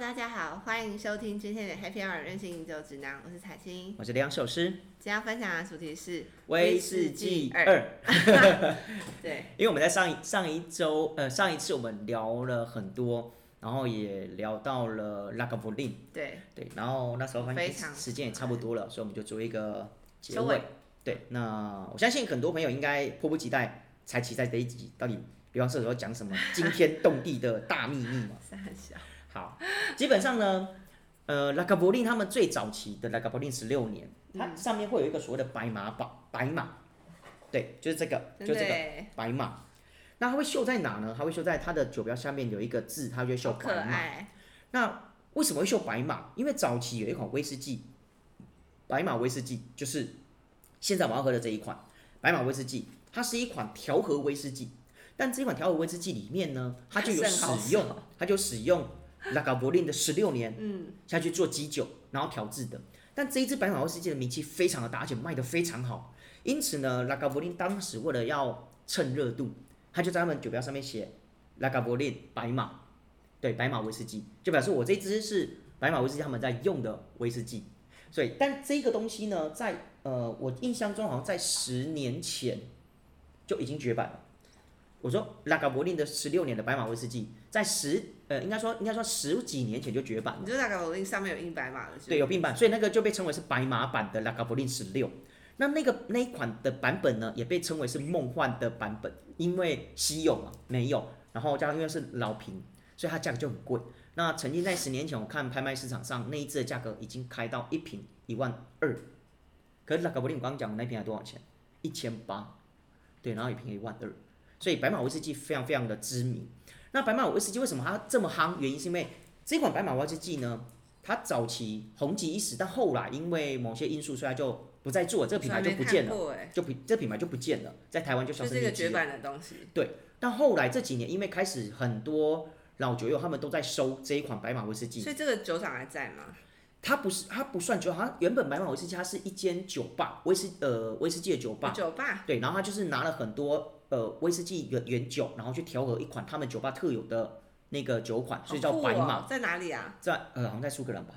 大家好，欢迎收听今天的 Happy Hour 任性饮酒指南，我是彩青。我是梁首诗，今天要分享的主题是威士忌二。二。对，因为我们在上一上一周，呃，上一次我们聊了很多，然后也聊到了拉格布林，对，对，然后那时候发现诶非常时间也差不多了，所以我们就做一个结收尾尾。对，那我相信很多朋友应该迫不及待，才期待这一集到底比方说要讲什么惊天动地的大秘密嘛。三小，好，基本上呢，呃，拉卡伯林他们最早期的拉卡伯林十六年，它上面会有一个所谓的白马宝白马，对，就是这个，就这个，白马。那它会绣在哪呢？它会绣在它的酒标下面有一个字，它就会绣白马。那为什么会绣白马？因为早期有一款威士忌，白马威士忌，就是现在我们要喝的这一款白马威士忌，它是一款调和威士忌。但这款调和威士忌里面呢，它就有使用，它就使用拉卡伯林的十六年嗯，下去做基酒，然后调制的。但这一支白马威士忌的名气非常的大，而且卖得非常好。因此呢，拉卡伯林当时为了要趁热度，他就在他们酒标上面写拉卡伯林白马，对，白马威士忌，就表示我这支是白马威士忌他们在用的威士忌。所以，但这个东西呢，在呃，我印象中好像在十年前就已经绝版了。我说拉卡伯林的十六年的白马威士忌，在十呃，应该说应该说十几年前就绝版了。你就那个我令上面有印白马的，对，有印版，所以那个就被称为是白马版的拉卡布林十六。那那个那一款的版本呢，也被称为是梦幻的版本，因为稀有嘛，没有，然后加上因为是老瓶，所以它价格就很贵。那曾经在十年前，我看拍卖市场上那一只的价格已经开到一瓶一万二，可是拉卡布林我刚刚讲的那瓶才多少钱？一千八，对，然后一瓶一万二，所以白马威士忌非常非常的知名。那白马威士忌为什么它这么夯？原因是因为这款白马威士忌呢，它早期红极一时，但后来因为某些因素，所以它就不再做了，这个品牌就不见了，就品这品牌就不见了，在台湾就消失是一个绝声匿迹了。版的东西，对但后来这几年，因为开始很多老酒友他们都在收这一款白马威士忌，所以这个酒厂还在吗？它不是它不算酒，它原本白马威士忌它是一间酒吧，威士呃威士忌的酒吧，酒吧，对，然后他就是拿了很多呃威士忌原原酒，然后去调和一款他们酒吧特有的那个酒款，所以叫白马，哦，在哪里啊？在呃好像在苏格兰吧。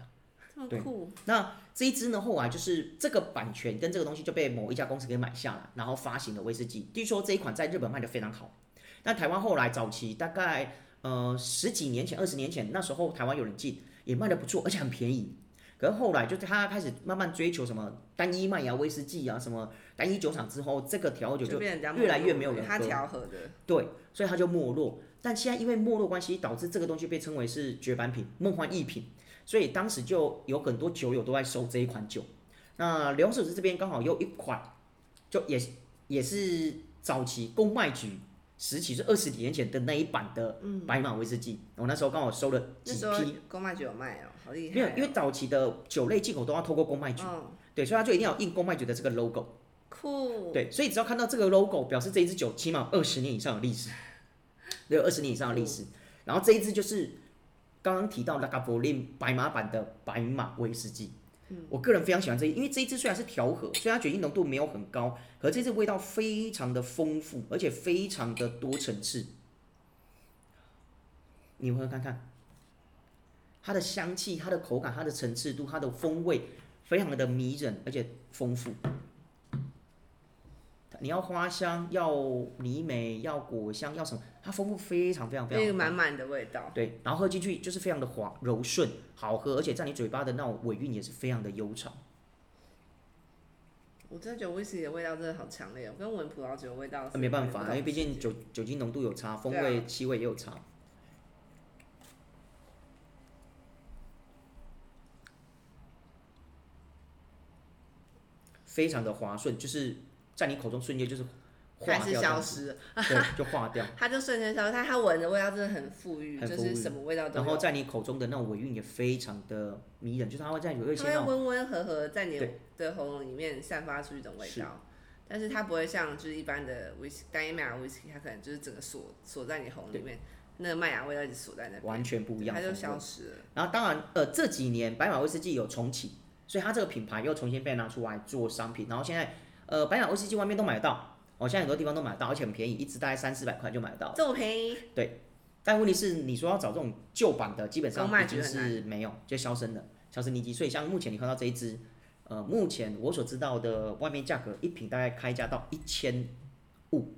对这么酷，那这一支呢，后来就是这个版权跟这个东西就被某一家公司给买下了，然后发行了威士忌。据说这一款在日本卖的非常好，那台湾后来早期大概呃十几年前、二十年前，那时候台湾有人进，也卖的不错，而且很便宜。可是后来就是他开始慢慢追求什么单一麦芽威士忌啊，什么单一酒厂之后，这个调酒就越来越没有人它喝调和的，对，所以他就没落。但现在因为没落关系，导致这个东西被称为是绝版品、梦幻逸品，所以当时就有很多酒友都在收这一款酒。那刘首饰这边刚好有一款，就也也是早期公卖局时期，是二十几年前的那一版的白马威士忌。我那时候刚好收了几批，公卖局有卖哦，好厉害哦，没有，因为早期的酒类进口都要透过公卖局，嗯，对，所以它就一定要印公卖局的这个 logo。酷，对，所以只要看到这个 logo，表示这一支酒起码二十年以上的历史，对，二十年以上的历史。然后这一支就是刚刚提到拉卡伯林白马版的白马威士忌。我个人非常喜欢这一，因为这一支虽然是调和，虽然它酒精浓度没有很高，可是这支味道非常的丰富，而且非常的多层次。你们喝看看，它的香气、它的口感、它的层次度、它的风味，非常的迷人，而且丰富。你要花香，要泥美，要果香，要什么？它丰富非常非常非常那个满满的味道，对，然后喝进去就是非常的滑柔顺，好喝，而且在你嘴巴的那种尾韵也是非常的悠长。我真的觉得威士忌的味道真的好强烈哦，跟闻葡萄酒的味道是那没办法，因为毕竟酒酒精浓度有差，风味、气味也有差。非常的滑顺，就是在你口中瞬间就是还是消失了，对，就化掉。它就瞬间消失，但它闻的味道真的很馥郁，很馥郁就是什么味道都有。然后在你口中的那种尾韵也非常的迷人，就是它会在有一些它会那种温温和和在你的喉咙里面散发出一种味道，但是它不会像就是一般的威士单一麦芽威士忌，它可能就是整个锁锁在你喉咙里面，那个麦芽味道一直锁在那边，完全不一样它就消失了。然后当然，呃，这几年白马威士忌有重启，所以它这个品牌又重新被拿出来做商品。然后现在，呃，白马威士忌外面都买得到，哦，现在很多地方都买得到，而且很便宜，一支大概三四百块就买得到。这么便宜，对但问题是，你说要找这种旧版的，基本上已经是没有，就销声了，销声匿迹。所以像目前你看到这一支，呃，目前我所知道的外面价格一瓶大概开价到一千五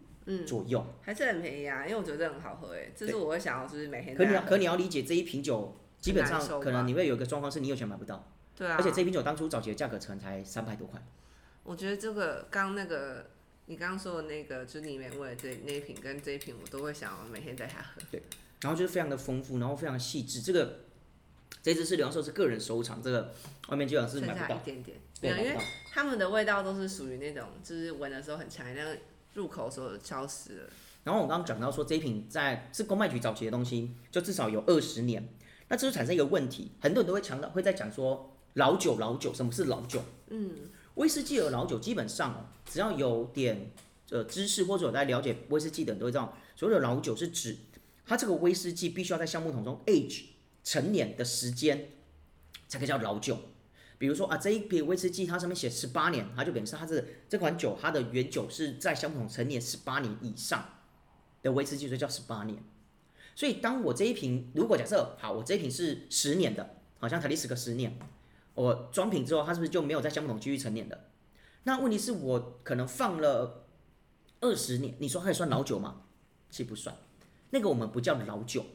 左右。还是很便宜啊，因为我觉得这很好喝诶，这是我会想要就是每天可你要可你要理解这一瓶酒，基本上可能你会有一个状况是你有钱买不到，对啊，而且这瓶酒当初早期的价格可能才三百多块。我觉得这个刚那个你刚刚说的那个，就是里面味的这那一瓶跟这一瓶，我都会想要每天带它喝。对然后就是非常的丰富，然后非常的细致。这个这支是刘教授是个人收藏，这个外面基本上是买不到，一点点，没对，有，因为。他们的味道都是属于那种，就是闻的时候很强，那个入口的时候消失了。然后我刚刚讲到说，这一瓶在是公卖局早期的东西，就至少有二十年。那这就产生一个问题，很多人都会强调，会在讲说老酒，老酒，什么是老酒？嗯，威士忌和老酒基本上哦，只要有点呃知识或者有在了解威士忌的人都会知道，所谓的老酒是指它这个威士忌必须要在橡木桶中 age 陈年的时间才可以叫老酒。比如说啊，这一瓶威士忌它上面写十八年，它就表示它是这款酒它的原酒是在橡木桶陈年十八年以上的威士忌，所以叫十八年。所以当我这一瓶，如果假设好，我这一瓶是十年的，好像台历史个十年，我装瓶之后，它是不是就没有在橡木桶继续陈年的？那问题是我可能放了二十年，你说它也算老酒吗？其实不算，那个我们不叫老酒，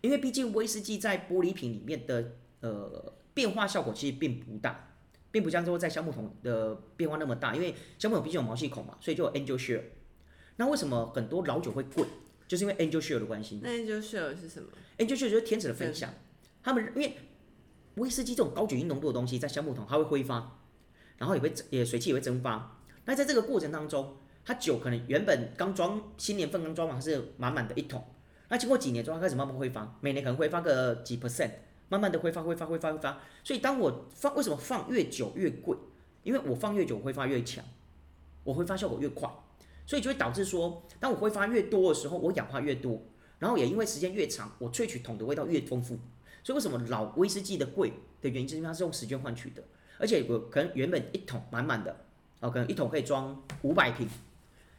因为毕竟威士忌在玻璃瓶里面的呃变化效果其实并不大，并不像说在橡木桶的变化那么大，因为橡木桶毕竟有毛细孔嘛，所以就有 angel share。那为什么很多老酒会贵？就是因为 angel share 的关系。那就 share 是什么？angel share 就是天使的分享，他们因为威士忌这种高酒精浓度的东西，在橡木桶它会挥发，然后也会也水汽也会蒸发。那在这个过程当中，它酒可能原本刚装新年份刚装完是满满的一桶，那经过几年之后，它开始慢慢挥发，每年可能挥发个几 percent，慢慢的挥发挥发挥发挥发。所以当我放为什么放越久越贵？因为我放越久挥发越强，我挥发效果越快，所以就会导致说，当我挥发越多的时候，我氧化越多，然后也因为时间越长，我萃取桶的味道越丰富。所以为什么老威士忌的贵的原因，就是因为它是用时间换取的，而且我可能原本一桶满满的，哦，可能一桶可以装五百瓶，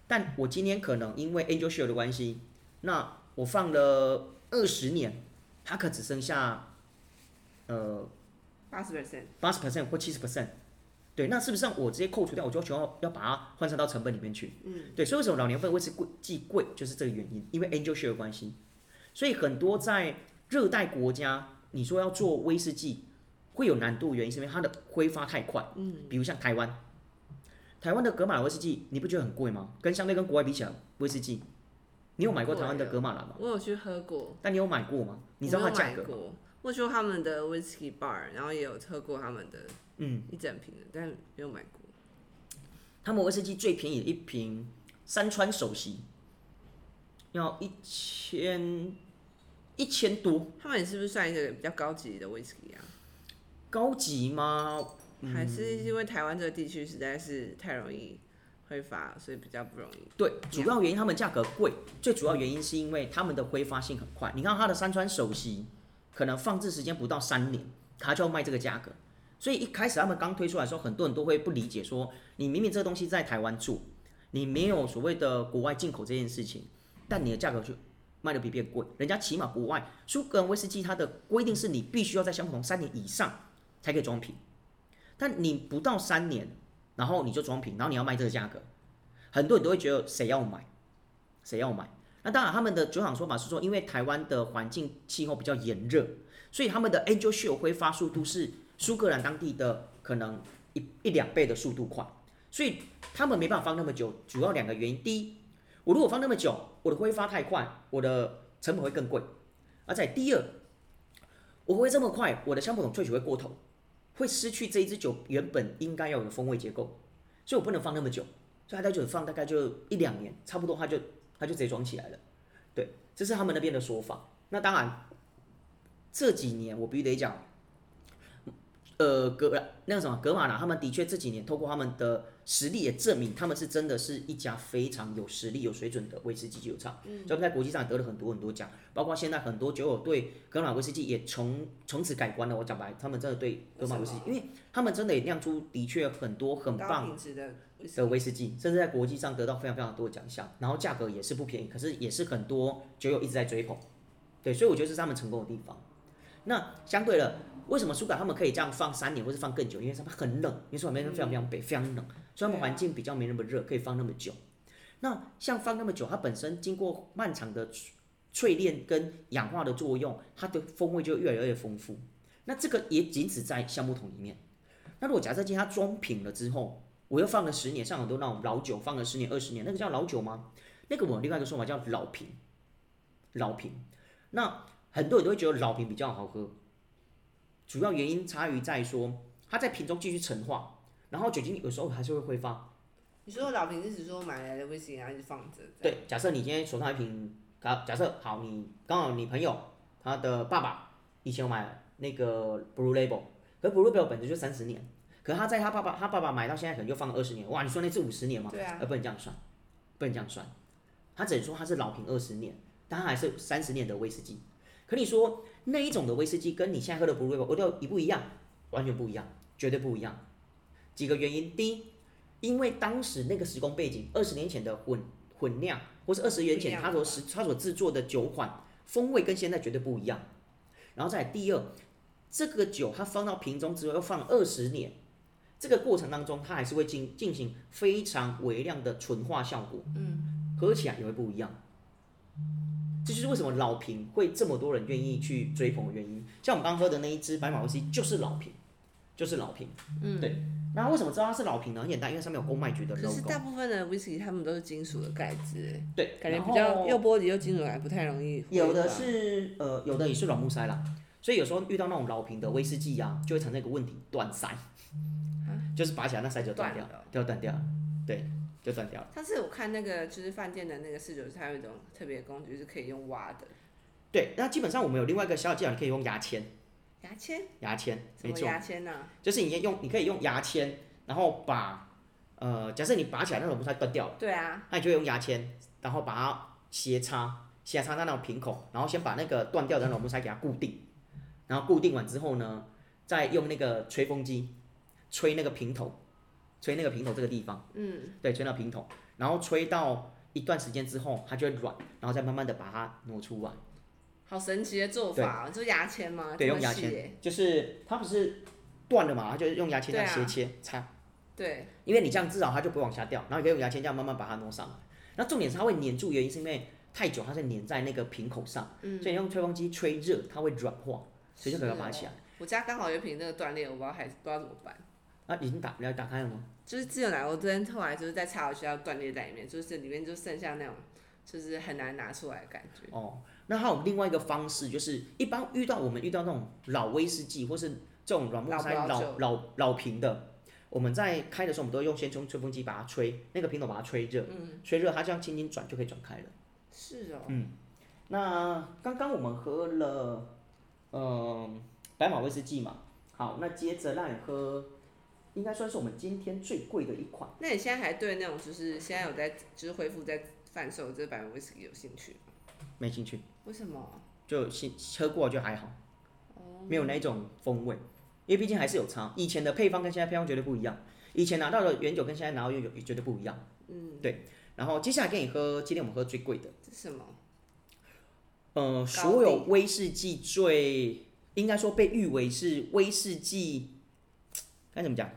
但我今天可能因为 Angel Share 的关系，那我放了二十年，它可只剩下呃八十 percent，八十 percent 或七十 percent。对，那是不是让我直接扣除掉，我就需要要把它换算到成本里面去？嗯，对，所以为什么老年份威士忌贵，就是这个原因，因为 Angel Share 的关系。所以很多在热带国家，你说要做威士忌会有难度，原因是因为它的挥发太快。嗯，比如像台湾，台湾的格马兰威士忌，你不觉得很贵吗？跟相对跟国外比起来，威士忌，你有买过台湾的格马兰吗？我有去喝过，但你有买过吗？你知道它价格吗？我去过他们的 whisky bar，然后也有喝过他们的嗯，一整瓶的，但没有买过。他们威士忌最便宜的一瓶山川首席要一千一千多，他们也是不是算一个比较高级的 whisky 啊？高级吗？还是因为台湾这个地区实在是太容易挥发，所以比较不容易。对，主要原因他们价格贵，最主要原因是因为他们的挥发性很快。你看它的山川首席，可能放置时间不到三年，它就要卖这个价格。所以一开始他们刚推出来的时候，很多人都会不理解说，你明明这个东西在台湾做，你没有所谓的国外进口这件事情，但你的价格就卖的比别人贵。人家起码国外苏格兰威士忌它的规定是你必须要在相同三年以上才可以装瓶，但你不到三年，然后你就装瓶，然后你要卖这个价格，很多人都会觉得谁要买，谁要买？那当然，他们的酒厂说法是说，因为台湾的环境气候比较炎热，所以他们的 Angel Share 挥发速度是苏格兰当地的可能一一两倍的速度快，所以他们没办法放那么久。主要两个原因，第一，我如果放那么久，我的挥发太快，我的成本会更贵；而在第二，我挥这么快，我的橡木桶萃取会过头，会失去这一支酒原本应该要有的风味结构，所以我不能放那么久。所以它就放大概就一两年，差不多它就它就直接装起来了。对，这是他们那边的说法。那当然，这几年我必须得讲，呃，格那个什么格马拉，他们的确这几年透过他们的实力也证明，他们是真的是一家非常有实力、有水准的威士忌酒厂。嗯，所以他们在国际上也得了很多很多奖，包括现在很多酒友对格马威士忌也从从此改观了。我讲白，他们真的对格马威士忌，因为他们真的也酿出的确很多很棒的威士忌，甚至在国际上得到非常非常多的奖项，然后价格也是不便宜，可是也是很多酒友一直在追捧。对，所以我觉得这是他们成功的地方。那相对的，为什么苏格他们可以这样放三年或是放更久？因为他们很冷，因为苏格那边非常非常北，非常冷，所以他们环境比较没那么热，可以放那么久。那像放那么久，它本身经过漫长的淬淬炼跟氧化的作用，它的风味就越来越丰富。那这个也仅止在橡木桶里面。那如果假设今天它装瓶了之后，我又放了十年，像很多那种老酒放了十年、二十年，那个叫老酒吗？那个我另外一个说法叫老瓶，老瓶。那很多人都会觉得老瓶比较好喝，主要原因差于在说它在瓶中继续陈化，然后酒精有时候还是会挥发。你说老瓶是指说买来的威士忌然后一直放着？对，假设你今天手上一瓶，假假设好，你刚好你朋友他的爸爸以前有买那个 Blue Label，可是 Blue Label 本身就三十年，可是他在他爸爸他爸爸买到现在可能就放了二十年，哇，你说那是五十年吗？对啊，而不能这样算，不能这样算，他只能说他是老瓶二十年，但他还是三十年的威士忌。可你说那一种的威士忌跟你现在喝的 Blue Label 味道一不一样？完全不一样，绝对不一样。几个原因，第一。因为当时那个时空背景，二十年前的混混酿，或是二十年前他所实他所制作的酒款风味跟现在绝对不一样。然后再第二，这个酒它放到瓶中之后要放二十年，这个过程当中它还是会进进行非常微量的纯化效果，嗯，喝起来也会不一样。这就是为什么老瓶会这么多人愿意去追捧的原因。像我们刚喝的那一支白马威士忌就是老瓶，就是老瓶，嗯，对。那为什么知道它是老瓶呢？很简单，因为上面有公卖局的 logo。可是大部分的 whisky 他们都是金属的盖子，对，感觉比较又玻璃又金属，还不太容易。有的是呃，有的也是软木塞啦，所以有时候遇到那种老瓶的威士忌啊，就会产生一个问题，断塞，就是拔起来那塞就断掉，就断掉，对，就断掉了。上次我看那个就是饭店的那个侍酒师，它有一种特别的工具是可以用挖的。对，那基本上我们有另外一个小技巧，你可以用牙签。牙签，牙签，没错。牙签呢？就是你用，你可以用牙签，然后把，呃，假设你拔起来那种木塞断掉了，对啊，那你就用牙签，然后把它斜插，斜插在那种瓶口，然后先把那个断掉的那种木塞给它固定，然后固定完之后呢，再用那个吹风机吹那个瓶头，吹那个瓶头这个地方，嗯，对，吹到瓶头，然后吹到一段时间之后，它就会软，然后再慢慢的把它挪出来。好神奇的做法，就牙签吗？对，用牙签，就是它不是断了嘛，它就用牙签这样斜切擦。对，因为你这样至少它就不会往下掉，然后你可以用牙签这样慢慢把它挪上来。那重点是它会粘住，原因是因为太久它是粘在那个瓶口上，所以你用吹风机吹热，它会软化，所以就可以拔起来。我家刚好有瓶那个断裂，我不知道还不知道怎么办。啊，已经打，你要打开了吗？就是自由奶，我昨天后来就是在插回去，要断裂在里面，就是里面就剩下那种，就是很难拿出来的感觉。哦。那还有另外一个方式，就是一般遇到我们遇到那种老威士忌，或是这种软木塞老老老瓶的，我们在开的时候，我们都用先从吹风机把它吹，那个瓶头把它吹热，嗯吹热它这样轻轻转就可以转开了。是哦。嗯。那刚刚我们喝了，嗯，白马威士忌嘛，好，那接着让你喝，应该算是我们今天最贵的一款。那你现在还对那种就是现在有在就是恢复在贩售这白马威士忌有兴趣？没兴趣。为什么？就新喝过就还好，没有那种风味，因为毕竟还是有差。以前的配方跟现在配方绝对不一样，以前拿到的原酒跟现在拿到原酒也绝对不一样。嗯，对。然后接下来给你喝，今天我们喝最贵的。是什么？呃，所有威士忌最应该说被誉为是威士忌该怎么讲？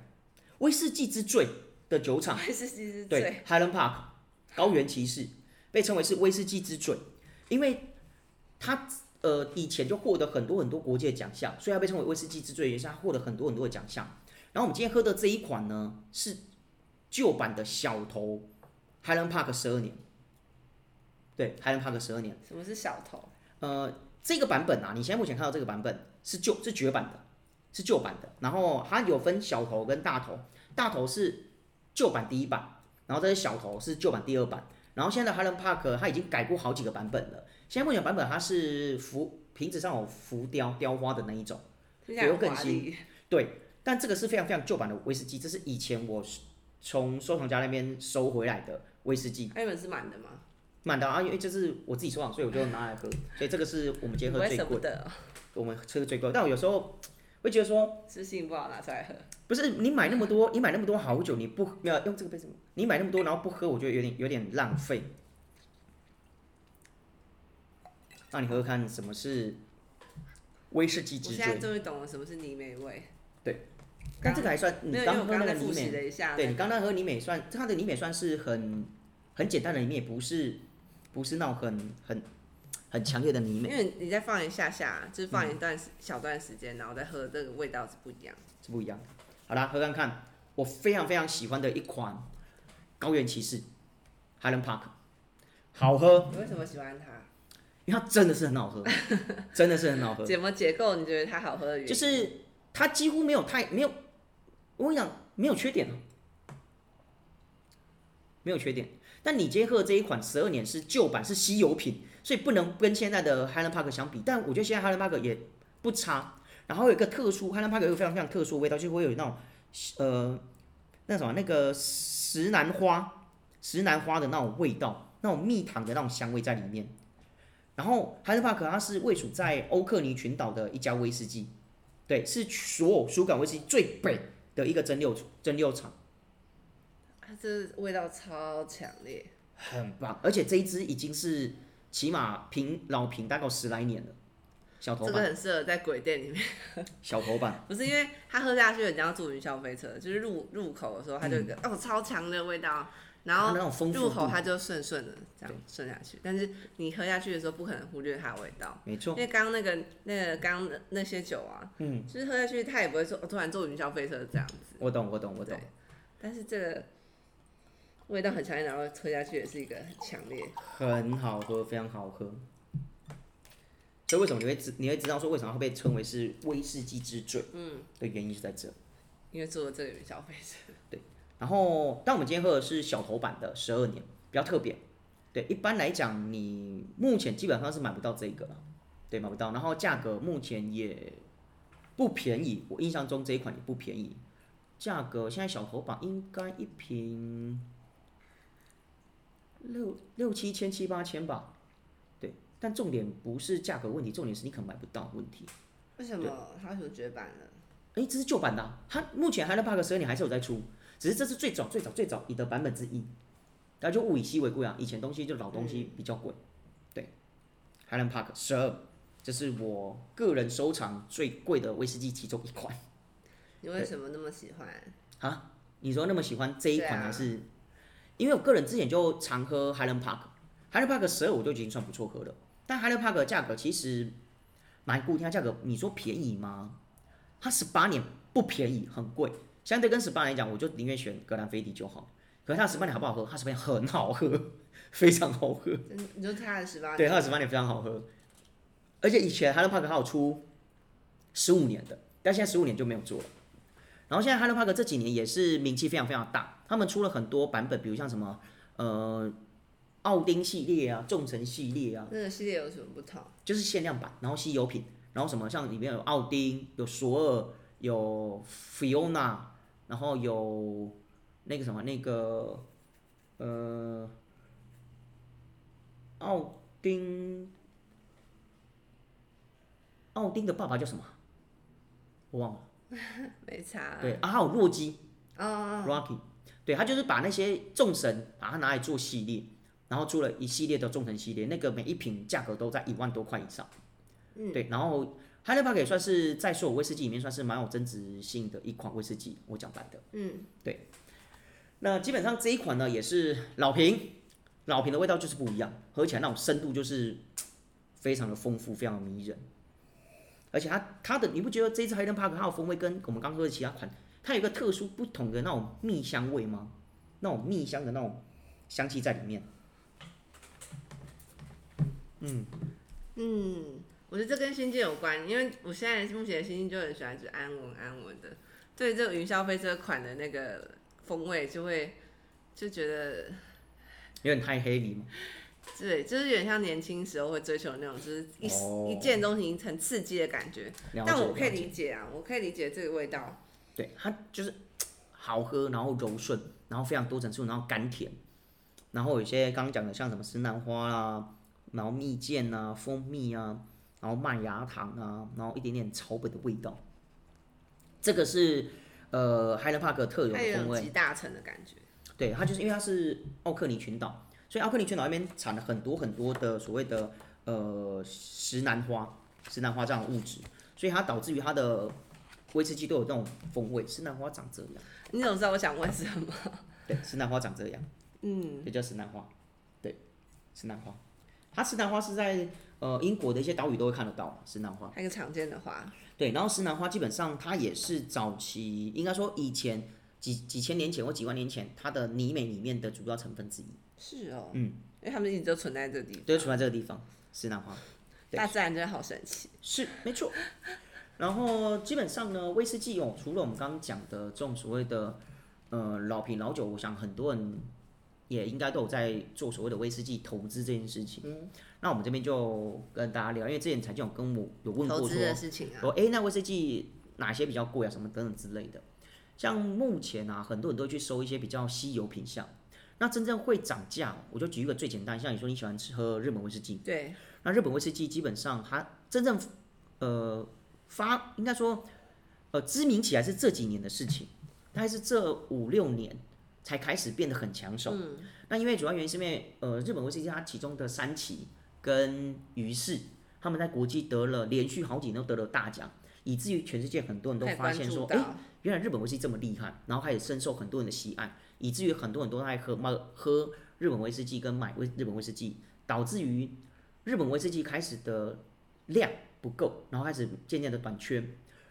威士忌之最的酒厂。威士忌之最。对，Highland Park 高原骑士被称为是威士忌之最，因为。他呃以前就获得很多很多国际的奖项，所以他被称为威士忌之最，也是他获得很多很多的奖项。然后我们今天喝的这一款呢，是旧版的小头 Highland Park 十二年。对，Highland Park 十二年。什么是小头？呃，这个版本啊，你现在目前看到这个版本是旧是绝版的，是旧版的。然后它有分小头跟大头，大头是旧版第一版，然后这些小头是旧版第二版。然后现在的 Highland Park 它已经改过好几个版本了。现在目前版本它是浮瓶子上有浮雕雕花的那一种，有更新。对，但这个是非常非常旧版的威士忌，这是以前我从收藏家那边收回来的威士忌。那本是满的吗？满的啊，因为这是我自己收藏，所以我就拿来喝。所以这个是我们今天喝最贵的，我们吃的最贵。但我有时候会觉得说，是性不好拿出来喝。不是你买那么多，你买那么多好酒，你不要用这个杯子，你买那么多然后不喝，我觉得有点有点浪费。那你喝喝看什么是威士忌之我现在最。终于懂了什么是泥煤味。对但这个还算，你没有，因为我刚刚刚在复习个泥美，了一下，对你刚刚喝泥美算，它的泥美算是很很简单的泥美，不是不是那种很很很强烈的泥因美，为你再放一下下，就是放一段时小段时间，然后再喝，这个味道是不一样。是不一样的。好啦，喝看看，我非常非常喜欢的一款高原骑士 Highland Park，好喝，你为什么喜欢它？因为它真的是很好喝，真的是很好喝。怎么结构？你觉得它好喝的原因？就是它几乎没有太没有，我跟你讲没有缺点啊，没有缺点。但你今天喝的这一款十二年是旧版，是稀有品，所以不能跟现在的 Highland Park 相比。但我觉得现在 Highland Park 也不差。然后有一个特殊 Highland Park 有一个非常非常特殊的味道，就会有那种呃那什么那个石楠花石楠花的那种味道，那种蜜糖的那种香味在里面。然后 Highland Park 它是位处在欧克尼群岛的一家威士忌。对，是所有苏港威士忌最北的一个蒸馏蒸馏厂，它这味道超强烈，很棒。而且这一支已经是起码瓶老瓶大概十来年了，小头这个版，很适合在鬼店里面。小头版，不是因为它喝下去很像坐云霄飞车，就是入入口的时候它就有一个、哦超强的味道，然后那种丰富入口度，它就顺顺的这样顺下去，但是你喝下去的时候不可能忽略它的味道。没错。因，为刚刚那个那个刚刚那些酒啊，嗯，就是喝下去它也不会说、哦、突然坐云霄飞车这样子，我懂，我懂，我懂。对，但是这个味道很强烈，然后喝下去也是一个很强烈。很好喝，非常好喝。所以为什么你会知你会知道说为什么会被称为是威士忌之最？嗯，的原因是在这。因为做了这个消费者。对，然后，但我们今天喝的是小头版的十二年，比较特别。对，一般来讲，你目前基本上是买不到这个了，对，买不到。然后价格目前也不便宜，我印象中这一款也不便宜。价格现在小头版应该一瓶六六七千七八千吧，对。但重点不是价格问题，重点是你可能买不到问题。为什么它为什么绝版了？诶，这是旧版的啊、它目前 Highland Park 十二年还是有在出，只是这是最早最早最早的版本之一。大家就物以稀为贵啊，以前东西就老东西比较贵。对，Highland Park 十二，这是我个人收藏最贵的威士忌其中一款。你为什么那么喜欢？啊，你说那么喜欢这一款啊还是？因为我个人之前就常喝 Highland Park，Highland Park 十二我就已经算不错喝了，但 Highland Park 的价格其实蛮固定，它价格你说便宜吗？它十八年不便宜，很贵，相对跟十八年来讲，我就宁愿选格兰菲迪就好。可是它十八年好不好喝？它十八年很好喝，非常好喝。你说它的十八对，它的十八年非常好喝，而且以前 Highland Park 还有出十五年的，但现在十五年就没有做了。然后现在 Highland Park 这几年也是名气非常非常大，他们出了很多版本，比如像什么呃奥丁系列啊、众神系列啊，那个系列有什么不同？就是限量版，然后稀有品，然后什么像里面有奥丁、有索尔、有 Fiona，然后有那个什么那个呃奥丁，奥丁的爸爸叫什么？我忘了。没查。对啊，还有洛基哦哦，Rocky，对他就是把那些众神把它拿来做系列，然后出了一系列的众神系列，那个每一瓶价格都在一万多块以上。嗯，对，然后 Highland Park 也算是在所有威士忌里面算是蛮有增值性的一款威士忌，我讲白的。嗯，对。那基本上这一款呢也是老瓶，老瓶的味道就是不一样，喝起来那种深度就是非常的丰富，非常的迷人。而且它它的你不觉得这一支 Highland Park 它的风味跟我们刚喝的其他款，它有一个特殊不同的那种蜜香味吗？那种蜜香的那种香气在里面。嗯嗯，我觉得这跟心境有关，因为我现在目前的心境就很喜欢，就安稳安稳的，对这个云霄飞车款的那个风味就会就觉得，有点太 heavy 嘛。对，就是有点像年轻时候会追求的那种，就是一、哦一见钟情、很刺激的感觉。但我可以理解啊，我可以理解这个味道。对，它就是 好喝，然后柔顺，然后非常多层次，然后甘甜，然后有一些刚刚讲的像什么石楠花啦，然后蜜饯啊、蜂蜜啊，然后麦芽糖啊，然后一点点草本的味道，这个是呃 Highland Park 特有的风味。种集大成的感觉。对，它就是因为它是奥克尼群岛，所以奥克尼群岛那边产了很多很多的所谓的呃石楠花、石楠花这样的物质，所以它导致于它的威士忌都有这种风味。石楠花长这样，你怎么知道我想问什么？对，石楠花长这样，嗯，也叫石楠花，对，石楠花。它石楠花是在呃英国的一些岛屿都会看得到石楠花。还有一个常见的花，对，然后石楠花基本上它也是早期，应该说以前几几千年前或几万年前，它的泥美里面的主要成分之一。是哦，嗯，因为他们一直都存在这个地方，对，存在这个地方，石楠花对大自然真的好神奇。是没错。然后基本上呢，威士忌哦，除了我们刚刚讲的这种所谓的呃老品老酒，我想很多人也应该都有在做所谓的威士忌投资这件事情。嗯，那我们这边就跟大家聊，因为之前财经有跟我有问过说投资，的事情啊，说，哎、那威士忌哪些比较贵啊，什么等等之类的。像目前啊，很多人都去收一些比较稀有品项。那真正会涨价，我就举一个最简单，像你说你喜欢吃喝日本威士忌，对，那日本威士忌基本上它真正呃发应该说呃知名起来是这几年的事情，大概是这五六年才开始变得很抢手。那因为主要原因是因为呃日本威士忌它其中的三崎跟于氏他们在国际得了连续好几年都得了大奖，以至于全世界很多人都发现说，哎、到，原来日本威士忌这么厉害，然后开始深受很多人的喜爱，以至于很多人都爱喝买喝日本威士忌跟买威日本威士忌，导致于日本威士忌开始的量不够，然后开始渐渐的短缺。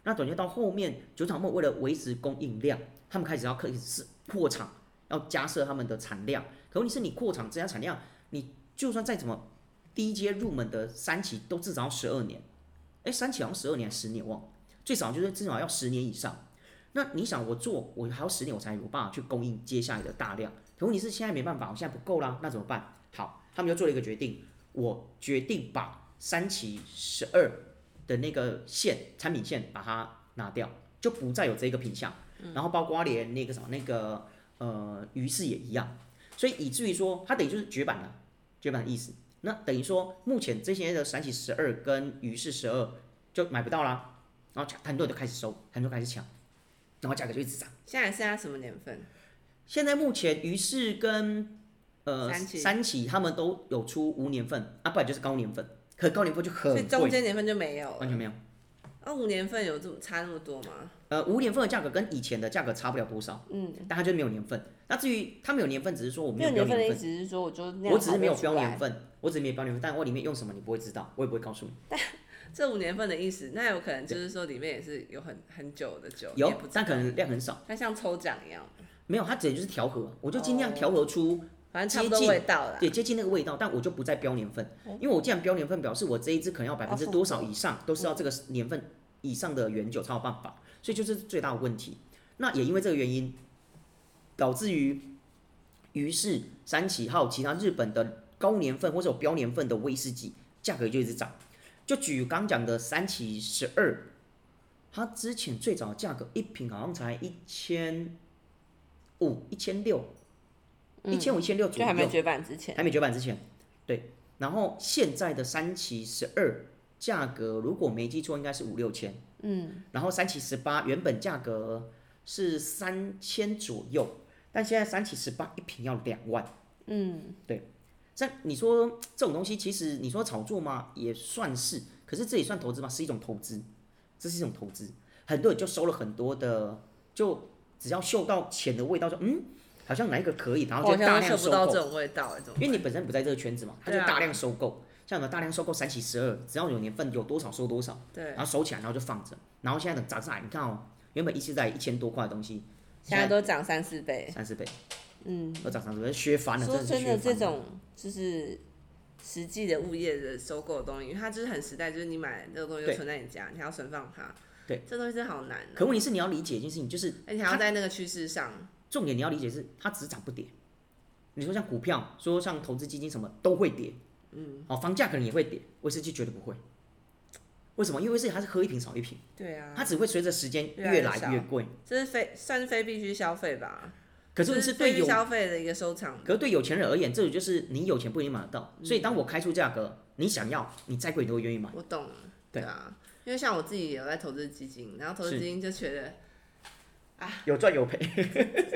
那短缺到后面，酒厂们为了维持供应量，他们开始要开始扩厂，要加设他们的产量。可问题是你扩厂增加产量，你就算再怎么低阶入门的三期，都至少要十二年。哎，三期好像十二年、十年忘，最少就是至少要十年以上。那你想我做，我还要十年我才有办法去供应接下来的大量。可问题是现在没办法，我现在不够啦，那怎么办？好，他们就做了一个决定，我决定把三期十二的那个线产品线把它拿掉，就不再有这个品项。然后包括连那个什么那个呃于是也一样，所以以至于说它等于就是绝版了，绝版的意思。那等于说目前这些的三喜十二跟于是十二就买不到啦，然后抢很多人就开始收，很多人开始抢，然后价格就一直涨。现在剩下什么年份？现在目前于是跟呃三期三期他们都有出无年份啊，不然就是高年份，可高年份就所以很贵，中间年份就没有。完全没有。啊，五年份有这么差那么多吗？呃，五年份的价格跟以前的价格差不了多少，嗯，但它就没有年份。那至于它没有年份，只是说我没没有年份的意有标年份，思是说，我就那我只是没有标年份，我只是没有标年份，但我里面用什么你不会知道，我也不会告诉你。这五年份的意思，那有可能就是说里面也是有很很久的酒，也有不，知但可能量很少。它像抽奖一样，没有，它直接就是调和，我就尽量调和出反正差不多味道了。对接近那个味道，但我就不再标年份，因为我既然标年份，表示我这一支可能要百分之多少以上都是要这个年份以上的原酒才有办法，所以就是最大的问题。那也因为这个原因，导致于于是三崎号其他日本的高年份或者有标年份的威士忌价格就一直涨。就举刚讲的三崎十二，它之前最早的价格一瓶好像才一千五、一千六、一千五、一千六左右，就还没绝版之前，还没绝版之前，对。然后现在的三期十二价格，如果没记错，应该是五六千。嗯。然后三期十八原本价格是三千左右，但现在三期十八一瓶要两万。嗯，对。这你说 这种东西，其实你说炒作吗？也算是，可是这也算投资吗？是一种投资，这是一种投资。很多人就收了很多的，就只要嗅到钱的味道就，嗯，好像哪一个可以，然后就大量收购因为你本身不在这个圈子嘛，他就大量收购，像什么大量收购三七十二，只要有年份有多少收多少，对然？后收起来，然后就放着，然后现在等涨上来，你看哦，原本一次在一千多块的东西，现在都涨三四倍。三四倍，嗯，都涨三四倍，削翻了，说真真的，的是削翻了。这种就是实际的物业的收购的东西，因为它就是很实在，就是你买这个东西就存在你家，你还要存放它。对，这东西真的好难、哦。可问题是你要理解一件事情，就是而且还要在那个趋势上，重点你要理解是它只涨不跌。你说像股票，说像投资基金什么都会跌，嗯，哦，房价可能也会跌，威士忌绝对不会。为什么？因为威士忌它是喝一瓶少一瓶，对啊，它只会随着时间越来越贵。这是非算是非必须消费吧？可是问这是对有消费的一个收藏。可是对有钱人而言，这种就是你有钱不一定买得到。所以当我开出价格，你想要，你再贵你都会愿意买。我懂了，对啊，因为像我自己也有在投资基金，然后投资基金就觉得，有赚有赔。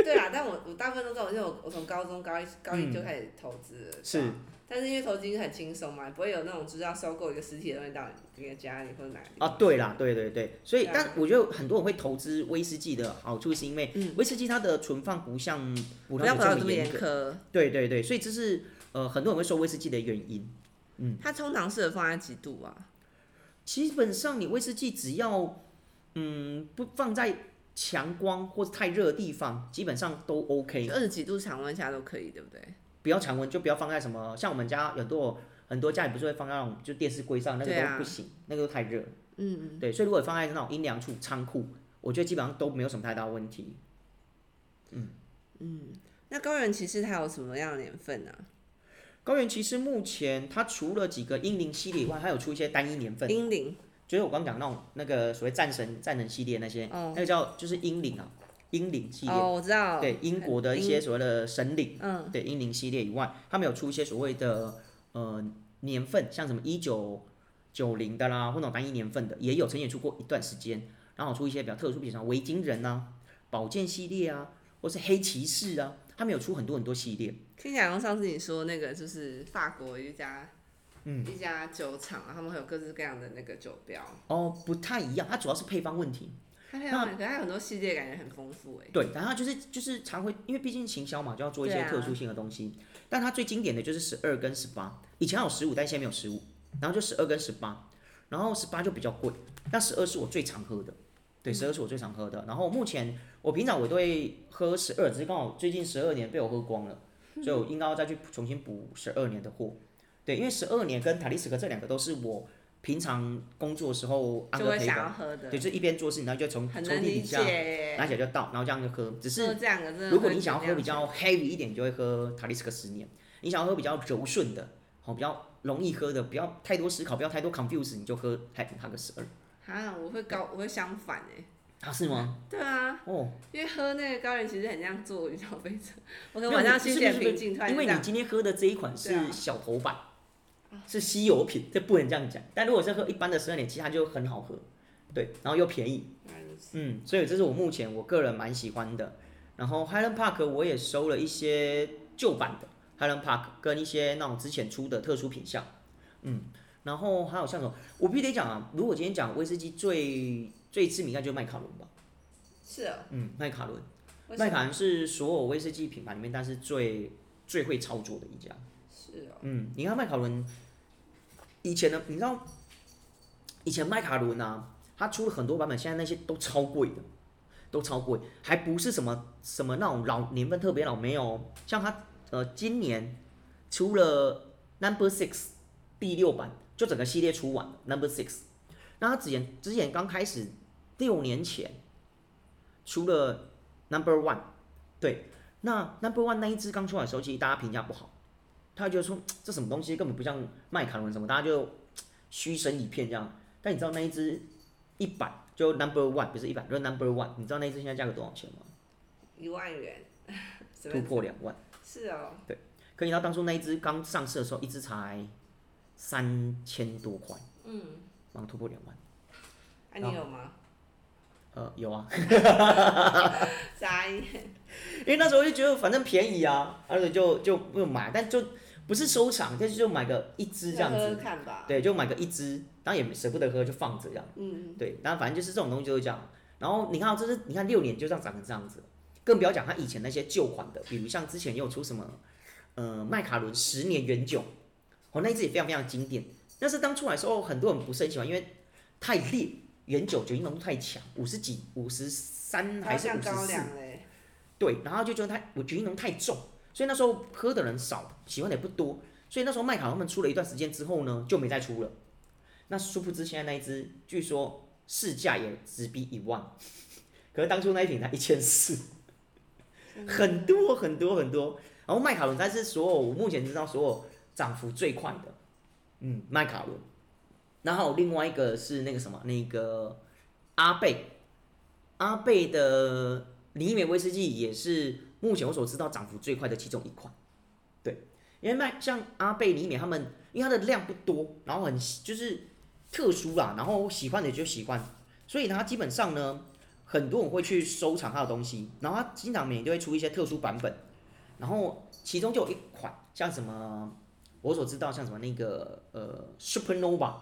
对啊，但我我大部分都这种，因为我我从高中高一高一就开始投资了，是，但是因为投资金很轻松嘛，不会有那种就是要收购一个实体的东西到你的家里或者哪里。啊，对啦，对对对，所以啊但我觉得很多人会投资威士忌的好处，是因为嗯威士忌它的存放不像葡不要萄酒这么。严苛，对对对，所以这是呃很多人会收威士忌的原因。嗯它通常适合放在几度啊？基本上你威士忌只要嗯不放在强光或者太热的地方，基本上都 OK。二十几度常温下都可以，对不对？不要常温，就不要放在什么像我们家有很多很多家里不是会放在那种就电视柜上，那个都不行，那个都太热。嗯嗯。对，所以如果放在那种阴凉处、仓库，我觉得基本上都没有什么太大问题。嗯嗯那高原骑士它有什么样的年份呢、高原骑士目前它除了几个英灵系列以外，它有出一些单一年份，英灵就是我刚讲那种那个所谓战神、战神系列那些，哦那个叫就是英灵啊，英灵系列。哦，我知道。对英国的一些所谓的神灵，嗯，对英灵系列以外，他们有出一些所谓的呃年份，像什么一九九零的啦，或那种单一年份的，也有曾经也出过一段时间，然后出一些比较特殊，比如像维京人啊、宝剑系列啊，或是黑骑士啊，他们有出很多很多系列。听起来像上次你说那个，就是法国一家，嗯，一家酒厂啊，他们会有各式各样的那个酒标。哦，不太一样，它主要是配方问题。它配方，可是它有很多系列，感觉很丰富哎。对，然后就是就是常会，因为毕竟行销嘛，就要做一些特殊性的东西。但它最经典的就是十二跟十八，以前有十五，但现在没有十五，然后就十二跟十八，然后十八就比较贵，但十二是我最常喝的，对，十二是我最常喝的。然后目前我平常我都会喝十二，只是刚好最近十二年被我喝光了，所以我应该要再去重新补十二年的货。对，因为十二年跟塔利斯克这两个都是我平常工作的时候安喝的对，，就是一边做事，然后就从抽屉底下拿起来就倒，然后这样就喝。只是如果你想要喝比较 heavy 一点，你就会喝塔利斯克十年；你想要喝比较柔顺的，好比较容易喝的，不要太多思考，不要太多 confuse，你就喝海普塔克十二。啊，我会高，我会相反哎。啊，是吗？对啊，哦，因为喝那个高原其实很像坐云霄飞车，我可晚上心情平静，突然因为你。今天喝的这一款是小头版，是稀有品，这不能这样讲。但如果是喝一般的十二年，其实它就很好喝，对，然后又便宜，嗯，所以这是我目前我个人蛮喜欢的。然后 Highland Park 我也收了一些旧版的 Highland Park 跟一些那种之前出的特殊品相，嗯，然后还有像什么，我必须得讲啊，如果今天讲威士忌最最知名，那就是麦卡伦吧，是哦，嗯，麦卡伦，麦卡伦是所有威士忌品牌里面，但是最最会操作的一家，是哦，嗯，你看麦卡伦以前的，你知道以前麦卡伦啊，它出了很多版本，现在那些都超贵的，都超贵，还不是什么什么那种老年份特别老，没有，像它呃今年出了 Number Six 第六版，就整个系列出完 Number Six，那它之前之前刚开始六年前出了 Number One，对，那 Number One 那一支刚出来的时候，其实大家评价不好。他就说这什么东西根本不像麦卡伦什么，大家就嘘声一片这样。但你知道那一只一百就 number one 不是一百，就是 number one，你知道那一只现在价格多少钱吗？一万元，突破两万。是哦，对可你知道当初那一只刚上市的时候，一只才三千多块，嗯，马上突破两万。啊你有吗？呃，有啊，傻眼，因为那时候就觉得反正便宜啊，而且就就就买，但就不是收藏，但是就买个一支这样喝喝子，看吧。对，就买个一支，当然也舍不得喝，就放着这样。嗯，对，然后反正就是这种东西就是这样。然后你看、哦，这是你看六年就这样长成这样子，更不要讲它以前那些旧款的，比如像之前也有出什么，呃，麦卡伦十年原酒，哦，那一支也非常非常经典。但是当出来的时候，很多人不是很喜欢，因为太烈，原酒酒精浓度太强，五十几、五十三还是五十四，对，然后就觉得它我酒精浓度太重，所以那时候喝的人少，喜欢的也不多，所以那时候麦卡伦他们出了一段时间之后呢，就没再出了。那殊不知现在那一支，据说市价也直逼一万，可是当初那一瓶才一千四，很多很多很多。然后麦卡伦才是所有我目前知道所有涨幅最快的，嗯，麦卡伦。然后另外一个是那个什么，那个阿贝，阿贝的尼美威士忌也是目前我所知道涨幅最快的其中一款。对，因为卖像阿贝、尼美他们，因为它的量不多，然后很就是特殊啦，然后喜欢的就喜欢，所以它基本上呢，很多人会去收藏它的东西，然后它经常每年都会出一些特殊版本，然后其中就有一款像什么我所知道像什么那个呃 Supernova，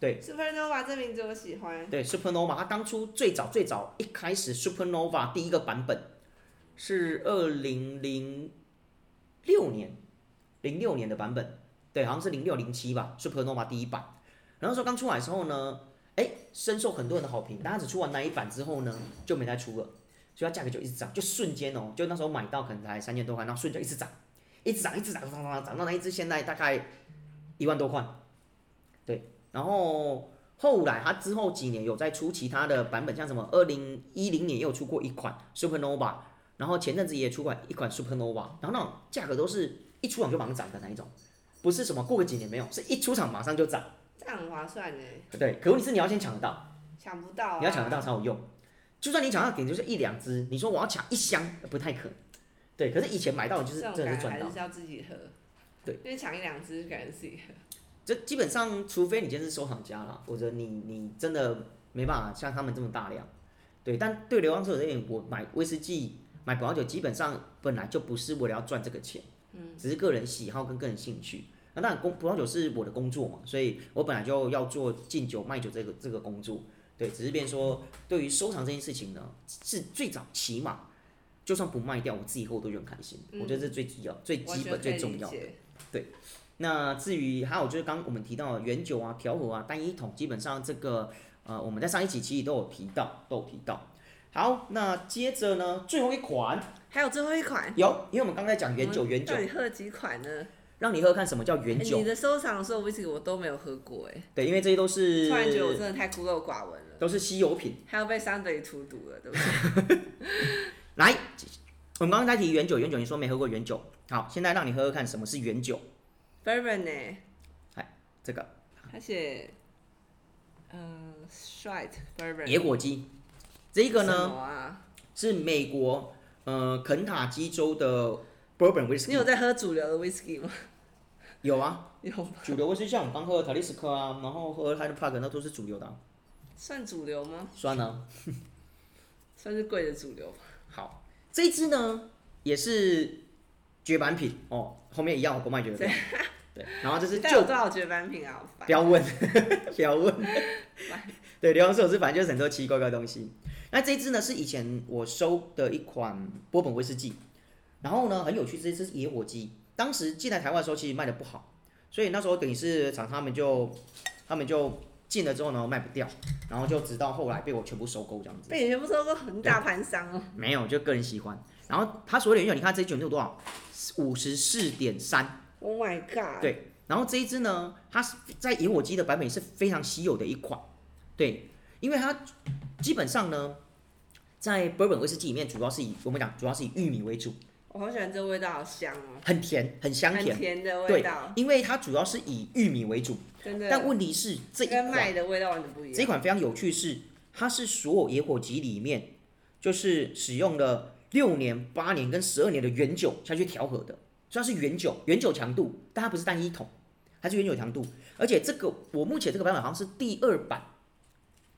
对。Supernova 这名字我喜欢，对 Supernova，它当初最早最早一开始 Supernova 第一个版本是二零零六年零六年的版本，对，好像是零六零七吧，Supernova 第一版。然后说刚出来的时候呢，哎，深受很多人的好评。但它只出完那一版之后呢，就没再出了，所以它价格就一直涨，就瞬间哦，就那时候买到可能才三千多块，然后瞬间一直涨，一直涨，一直涨，涨涨涨，涨到那一只现在大概一万多块。对，然后后来它之后几年有再出其他的版本，像什么二零一零年也有出过一款 Supernova，然后前阵子也出过一款 Supernova，然后那种价格都是一出厂就马上涨的那一种，不是什么过个几年没有，是一出厂马上就涨。这样很划算呢。对，可问题是你要先抢得到，抢不到、啊，你要抢得到才有用。就算你抢到，顶多就是一两只，你说我要抢一箱，不太可能。对，可是以前买到的就是真的是赚到还是。要自己喝。对，因为抢一两只感觉自己喝。这基本上，除非你今天是收藏家啦，或者你你真的没办法像他们这么大量。对，但对流浪者而言，我买威士忌、买葡萄酒，基本上本来就不是为了要赚这个钱，嗯，只是个人喜好跟个人兴趣。那当然，工葡萄酒是我的工作嘛，所以我本来就要做敬酒卖酒这个这个工作。对，只是变说，对于收藏这件事情呢，是最早起码，就算不卖掉，我自己喝我都觉得很开心。我觉得这是最基要、最基本、最重要的。对那至于还有就是刚刚我们提到的原酒啊、调和啊、单一桶，基本上这个呃我们在上一期其实都有提到，都有提到。好，那接着呢，最后一款还有最后一款有，因为我们刚才讲原酒，原酒到底喝了几款呢？让你喝喝看什么叫原酒哎你。的收藏的时候威士忌我都没有喝过哎，对，因为这些都是突然觉得我真的太孤陋寡闻了，都是稀有品。还要被三德荼毒了，对不对？来，我们刚刚在提原酒，原酒你说没喝过原酒，好，现在让你喝喝看什么是原酒。Bourbon 呢？这个他写，嗯 s h i t Bourbon 野果鸡，这个什呢啊？是美国呃肯塔基州的 Bourbon 你 Whisky，你有在喝主流的 whisky 吗？有啊，有吗？主流威士忌像我刚喝的塔利斯克啊，然后喝 Hyde Park 那都是主流的啊、算主流吗？算呢、算是贵的主流。好，这一支呢也是绝版品哦，后面一样我不卖绝版。对，然后这是旧但有多少绝版品啊？不要问，不要问。对，流浪手是反正就是很多奇奇怪怪的东西。那这一支呢是以前我收的一款波本威士忌，然后呢很有趣，这一支是野火鸡，当时进来台湾的时候其实卖的不好，所以那时候等于是厂他们就他们就进了之后呢卖不掉，然后就直到后来被我全部收购这样子。被你全部收购很大盘商哦。没有，就个人喜欢。然后它所有的原酒，你看这一酒有多少？五十四点三。Oh my god！对然后这一支呢，它是在野火鸡的版本是非常稀有的一款，对，因为它基本上呢，在 bourbon 威士忌里面，主要是以我们讲主要是以玉米为主，我好喜欢这个味道，好香哦，很甜，很香甜，很甜的味对道，因为它主要是以玉米为主，真的。但问题是这一跟款卖的味道完全不一样。这一款非常有趣是，它是所有野火鸡里面，就是使用了六年、八年跟十二年的原酒下去调和的，虽然是原酒，原酒强度，但它不是单一桶，它是原酒强度，而且这个我目前这个版本好像是第二版，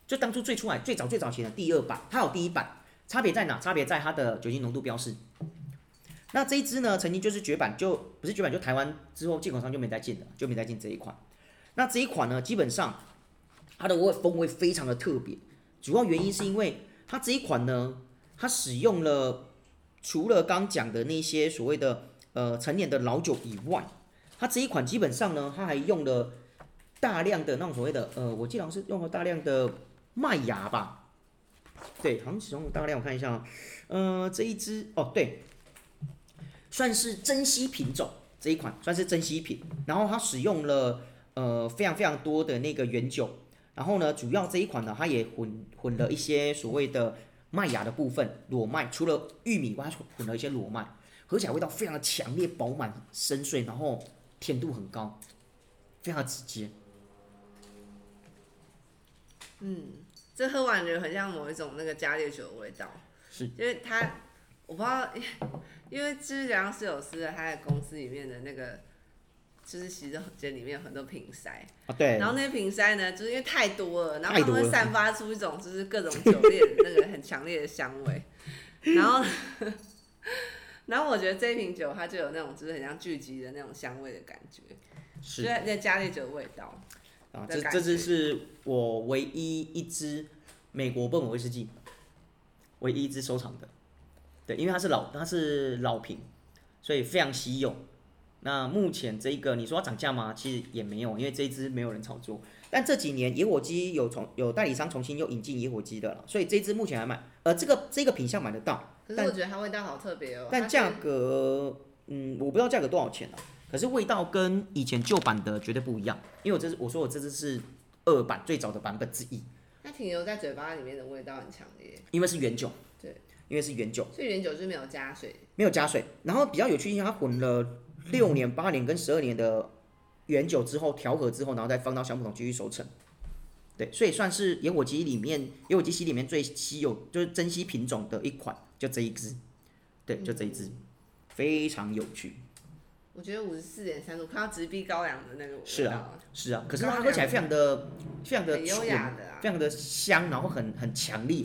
就当初最出来最早最早期的第二版，它有第一版，差别在哪？差别在它的酒精浓度标示。那这一支呢，曾经就是绝版，就不是绝版，就台湾之后进口商就没再进了，就没再进这一款。那这一款呢，基本上它的味风味非常的特别，主要原因是因为它这一款呢，它使用了除了刚讲的那些所谓的呃陈年的老酒以外，它这一款基本上呢，它还用了大量的那种所谓的呃，我记得好像是用了大量的麦芽吧，对，好像使用大量，我看一下啊，呃，这一支哦，对，算是珍稀品种这一款算是珍稀品，然后它使用了呃非常非常多的那个原酒，然后呢，主要这一款呢，它也混混了一些所谓的麦芽的部分，裸麦，除了玉米外，它混了一些裸麦，喝起来味道非常的强烈、饱满、深邃，然后甜度很高，非常直接。嗯。这喝完觉得很像某一种那个加烈酒的味道，是因为它我不知道，因为知良室友斯的他的公司里面的那个就是洗手间里面有很多瓶塞，啊，对然，后那些瓶塞呢，就是因为太多了，然后它们会散发出一种就是各种酒类的那个很强烈的香味，然后。然后我觉得这一瓶酒它就有那种就是很像聚集的那种香味的感觉，就是是那加烈酒的味道。啊，这这只是我唯一一支美国笨尾威士忌，唯一一支收藏的。对，因为它是老它是老瓶，所以非常稀有。那目前这一个你说要涨价吗？其实也没有，因为这一支没有人炒作。但这几年野火鸡有重有代理商重新又引进野火鸡的了，所以这一支目前还买，呃，这个这个品相买得到，可是我觉得它味道好特别哦。但价格，嗯，我不知道价格多少钱啊。可是味道跟以前旧版的绝对不一样，因为我这支我说我这支是二版最早的版本之一，它停留在嘴巴里面的味道很强烈，因为是原酒，对，因为是原酒，所以原酒是没有加水。没有加水。然后比较有趣一点，它混了六年、八年跟十二年的原酒之后调和之后，然后再放到橡木桶继续熟成。对，所以算是野火鸡里面野火鸡系里面最稀有，就是珍稀品种的一款，就这一支。对，就这一支，非常有趣。我觉得五十四点三度，看到直逼高粱的那个味道，是啊是啊，可是它喝起来非常的、非常的很优雅的啊，非常的香，然后很很强烈，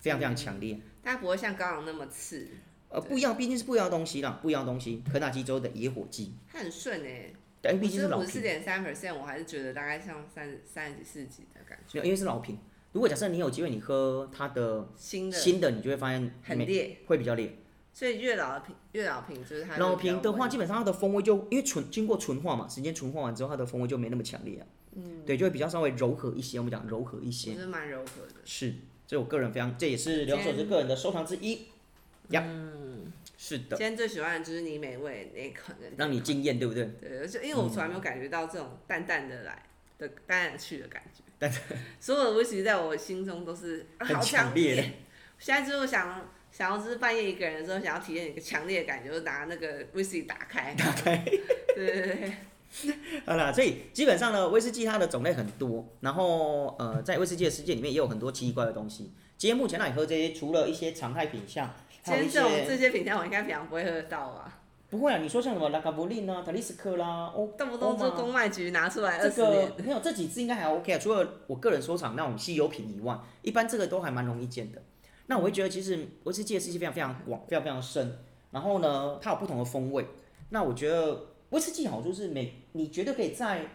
非常非常强烈。它不会像高粱那么刺，呃，不一样，毕竟是不一样的东西啦，不一样的东西。肯塔基州的野火鸡，它很顺哎。但毕竟是老五十四瓶，点三 percent，我还是觉得大概像三三十几、四十几的感觉。没有，因为是老瓶。如果假设你有机会，你喝它的新的新的，你就会发现没很烈，会比较烈。所以越老的品越老品就是它老瓶的话，基本上它的风味就因为纯经过纯化嘛，时间纯化完之后，它的风味就没那么强烈啊。嗯，对，就会比较稍微柔和一些。我们讲柔和一些觉，得蛮柔和的。是，这我个人非常，这也是刘手是个人的收藏之一。呀，是的今，天最喜欢的就是你美味那一款，让你惊艳，对不对？对，而且因为我从来没有感觉到这种淡淡的来的淡淡的去的感觉，但所有的威士忌在我心中都是、啊、很好强烈烈。现在就是想想要就是半夜一个人的时候，想要体验一个强烈的感觉，就是拿那个威士忌打开，打开，对 对对，好啦，所以基本上呢，威士忌它的种类很多，然后呃，在威士忌的世界里面也有很多奇奇怪怪的东西。今天目前让你喝这些，除了一些常态品相，还有一今天这这些品相我应该平常不会喝得到吧？不会啊，你说像什么拉卡布林啊、塔利斯克啦，哦，动不动就公卖局拿出来这二十年，个没有这几支应该还 OK 啊，除了我个人收藏那种稀有品以外，一般这个都还蛮容易见的。那我会觉得其实威士忌的世界非常非常广，非常非常深。然后呢，它有不同的风味。那我觉得威士忌好处是每你绝对可以在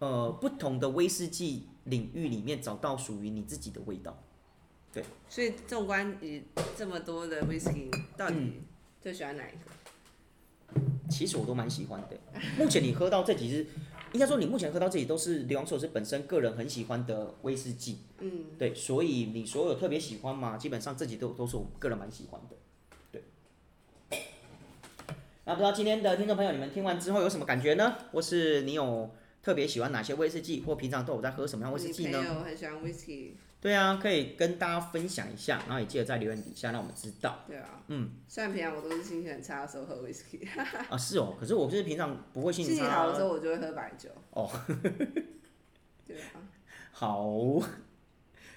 呃不同的威士忌领域里面找到属于你自己的味道。对所以纵观你这么多的 whisky，到嗯底最喜欢哪一个？其实我都蛮喜欢的。目前你喝到这几支，应该说你目前喝到这里都是刘洋寿是本身个人很喜欢的威士忌。嗯，对，所以你所有特别喜欢嘛，基本上这几都都是我个人蛮喜欢的。对。那不知道今天的听众朋友，你们听完之后有什么感觉呢？或是你有特别喜欢哪些威士忌，或平常都有在喝什么样威士忌你呢？朋友很喜欢 whisky，对啊，可以跟大家分享一下，然后也记得在留言底下让我们知道。对啊，嗯，虽然平常我都是心情很差的时候喝 whisky，啊，是哦，可是我就是平常不会心情差心情好的时候我就会喝白酒。哦。对啊，好，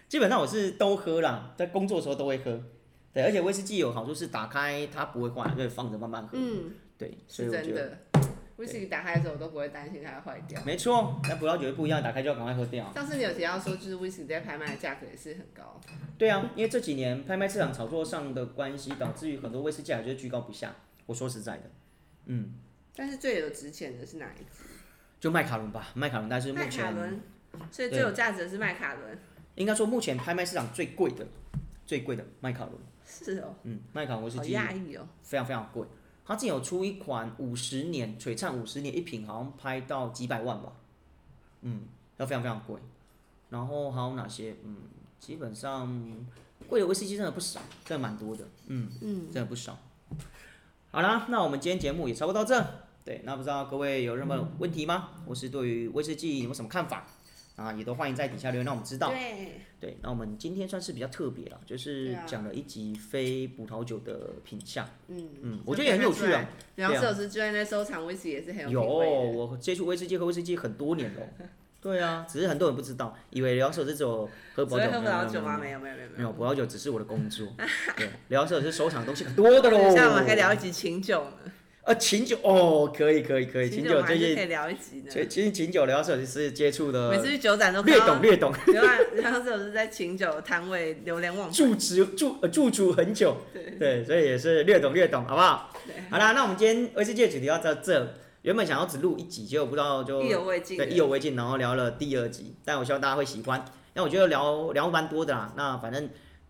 基本上我是都喝啦，在工作的时候都会喝。对，而且威士忌有好处是打开它不会坏，就放着慢慢喝。嗯，对，所以是真我觉得的。whisky 打开的时候我都不会担心它会坏掉。没错。但葡萄酒就不一样，打开就要赶快喝掉。上次你有提到说，就是 whisky 在拍卖的价格也是很高。对啊，因为这几年拍卖市场炒作上的关系，导致于很多威士忌价格就是居高不下。我说实在的，嗯，但是最有值钱的是哪一支？就麦卡伦吧，麦卡伦，但是目麦卡前伦。所以最有价值的是麦卡伦。应该说目前拍卖市场最贵的，最贵的麦卡伦，是哦，嗯，麦卡伦威士好忌压抑哦。非常非常贵。它之前有出一款五十年璀璨五十年一瓶，好像拍到几百万吧，嗯，要非常非常贵。然后还有哪些？嗯，基本上贵的威士忌真的不少，真的蛮多的，嗯嗯，真的不少。好啦，那我们今天节目也差不多到这。对，那不知道各位有任何问题吗？或是对于威士忌有没有什么看法？啊，也都欢迎在底下留言让我们知道。对，对，那我们今天算是比较特别了，就是讲了一集非葡萄酒的品相。嗯嗯，我觉得也很有趣啊。梁老师居然在收藏威士忌也是很有，品味的。我接触威士忌和威士忌很多年了。对啊，只是很多人不知道，以为聊手是只有喝葡萄酒，只会喝葡萄酒吗？没有没有没有没有，葡萄酒只是我的工作。对，聊手是收藏东西很多的喽。等一下我们还可以聊一集琴酒呢。呃，琴酒哦，可以可以可以，琴琴酒最近可以聊一集的。其其实琴酒聊设计师接触的每次去酒展都看略懂略懂，刘安 然后这是在琴酒摊位流连忘返。驻职驻呃驻足很久，对，所以也是略懂略懂，好不好？好啦，那我们今天威士忌的主题要到这，原本想要只录一集，结果不知道就意犹未尽的对，意犹未尽，然后聊了第二集，但我希望大家会喜欢。那我觉得聊聊蛮多的啦，那反正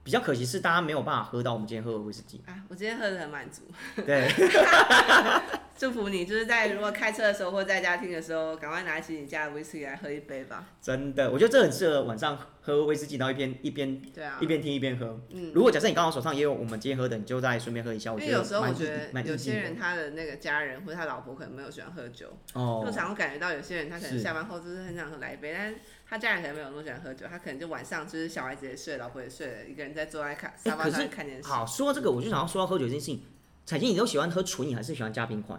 比较可惜是大家没有办法喝到我们今天喝的威士忌。啊，我今天喝的很满足，对，祝福你，就是在如果开车的时候或在家听的时候，赶快拿起你家的威士忌来喝一杯吧。真的，我觉得这很适合晚上喝威士忌，然后一边一边对啊一，边听一边喝。嗯，如果假设你刚好手上也有我们今天喝的，你就再顺便喝一下。我觉得因为有时候我觉得有些人他的那个家人或者他老婆可能没有喜欢喝酒，哦就，常常感觉到有些人他可能下班后就是很想喝来一杯，但是他家人可能没有那么喜欢喝酒，他可能就晚上就是小孩子也睡，老婆也睡了，一个人在坐在看沙发上看电视。好，说到这个，我就想要说到喝酒这件事情。彩金，你都喜欢喝纯饮还是喜欢加冰块？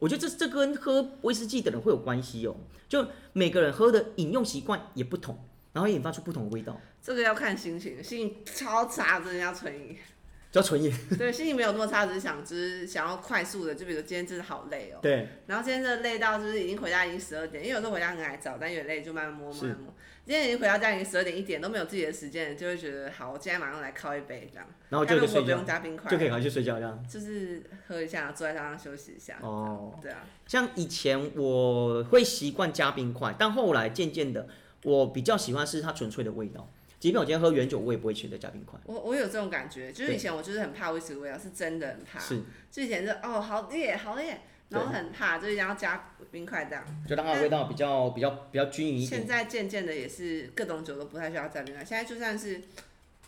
我觉得这这跟喝威士忌的人会有关系哦。就每个人喝的饮用习惯也不同，然后引发出不同的味道。这个要看心情，心情超差真的要纯饮。叫纯饮，对，心情没有那么差，只是想就是想要快速的，就比如今天真的好累哦、对，然后今天真的累到就是已经回家已经十二点，因为有时候回家很爱早，但有点累就慢慢摸慢慢摸。今天已经回到家已经十二点一点都没有自己的时间，就会觉得好，我今天马上来靠一杯这样。然后就可以睡觉但如果不用，加冰块，就可以回去睡觉这样。就是喝一下，坐在沙发上休息一下。哦，对啊，像以前我会习惯加冰块，但后来渐渐的，我比较喜欢是它纯粹的味道。即便我今天喝原酒，我也不会选择加冰块。我我有这种感觉，就是以前我就是很怕威士忌味道，是真的很怕。是，就以前就哦好烈好烈，然后很怕，就一定要加冰块这样。就让它的味道比较比较比较均匀一点。现在渐渐的也是各种酒都不太需要加冰块，现在就算是。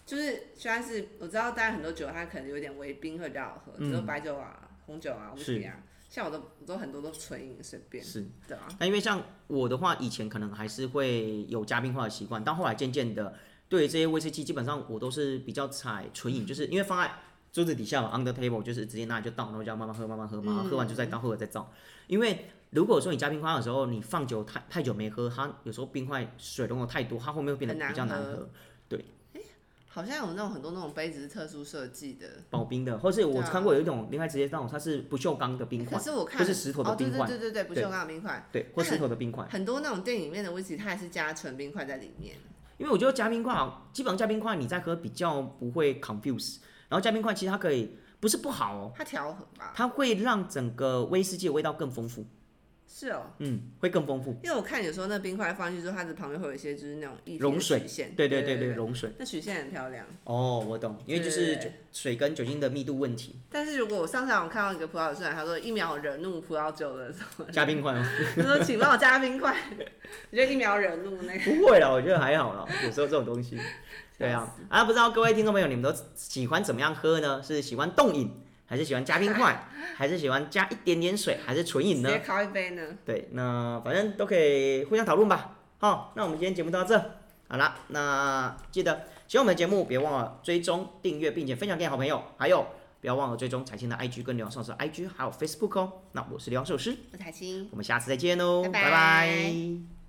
就是虽然是我知道，大家很多酒它可能有点微冰会比较好喝，嗯比如白酒啊、红酒啊、威士忌啊，像我都我都很多都纯饮随便，是。对啊，那因为像我的话，以前可能还是会有加冰块的习惯，但后来渐渐的，对于这些威士忌，基本上我都是比较采纯饮，就是因为放在桌子底下嘛，under table，就是直接拿来就倒，然后这样慢慢喝，慢慢喝，慢慢喝完就再倒，喝完再倒。因为如果说你加冰块的时候，你放久太太久没喝，它有时候冰块水融的太多，它后面会变得比较难喝对。好像有那种很多那种杯子是特殊设计的，保冰的，或是我看过有一种另外直接那种它是不锈钢的冰块可，是我看就是石头的冰块，对对对对，不对锈钢的冰块，对，或石头的冰块。很多那种店里面的威士忌，它还是加纯冰块在里面。因为我觉得加冰块好，基本上加冰块你在喝比较不会 confuse，然后加冰块其实它可以不是不好哦，它调和吧？它会让整个威士忌的味道更丰富，是哦，嗯，会更丰富。因为我看有时候那冰块放进去之后，它的旁边会有一些就是那种液体溶水曲线，对对对对对，溶水。那曲线很漂亮。哦，我懂，因为就是水跟酒精的密度问题，但是如果我上次好像看到一个葡萄酒出他说一秒惹怒葡萄酒的时候，加冰块吗？他说请帮我加冰块，我觉得一秒惹怒那个。不会啦，我觉得还好啦，有时候这种东西。对啊，啊，不知道各位听众朋友，你们都喜欢怎么样喝呢？是喜欢冻饮，还是喜欢加冰块，还是喜欢加一点点水，还是纯饮呢？直接靠一杯呢？对，那反正都可以互相讨论吧。好，那我们今天节目到这，好啦，那记得喜欢我们的节目，别忘了追踪、订阅，并且分享给好朋友，还有不要忘了追踪彩青的 IG 跟刘洋寿司的 IG，还有 Facebook 哦。那我是刘洋寿司，我是海清。我们下次再见喽，拜拜拜拜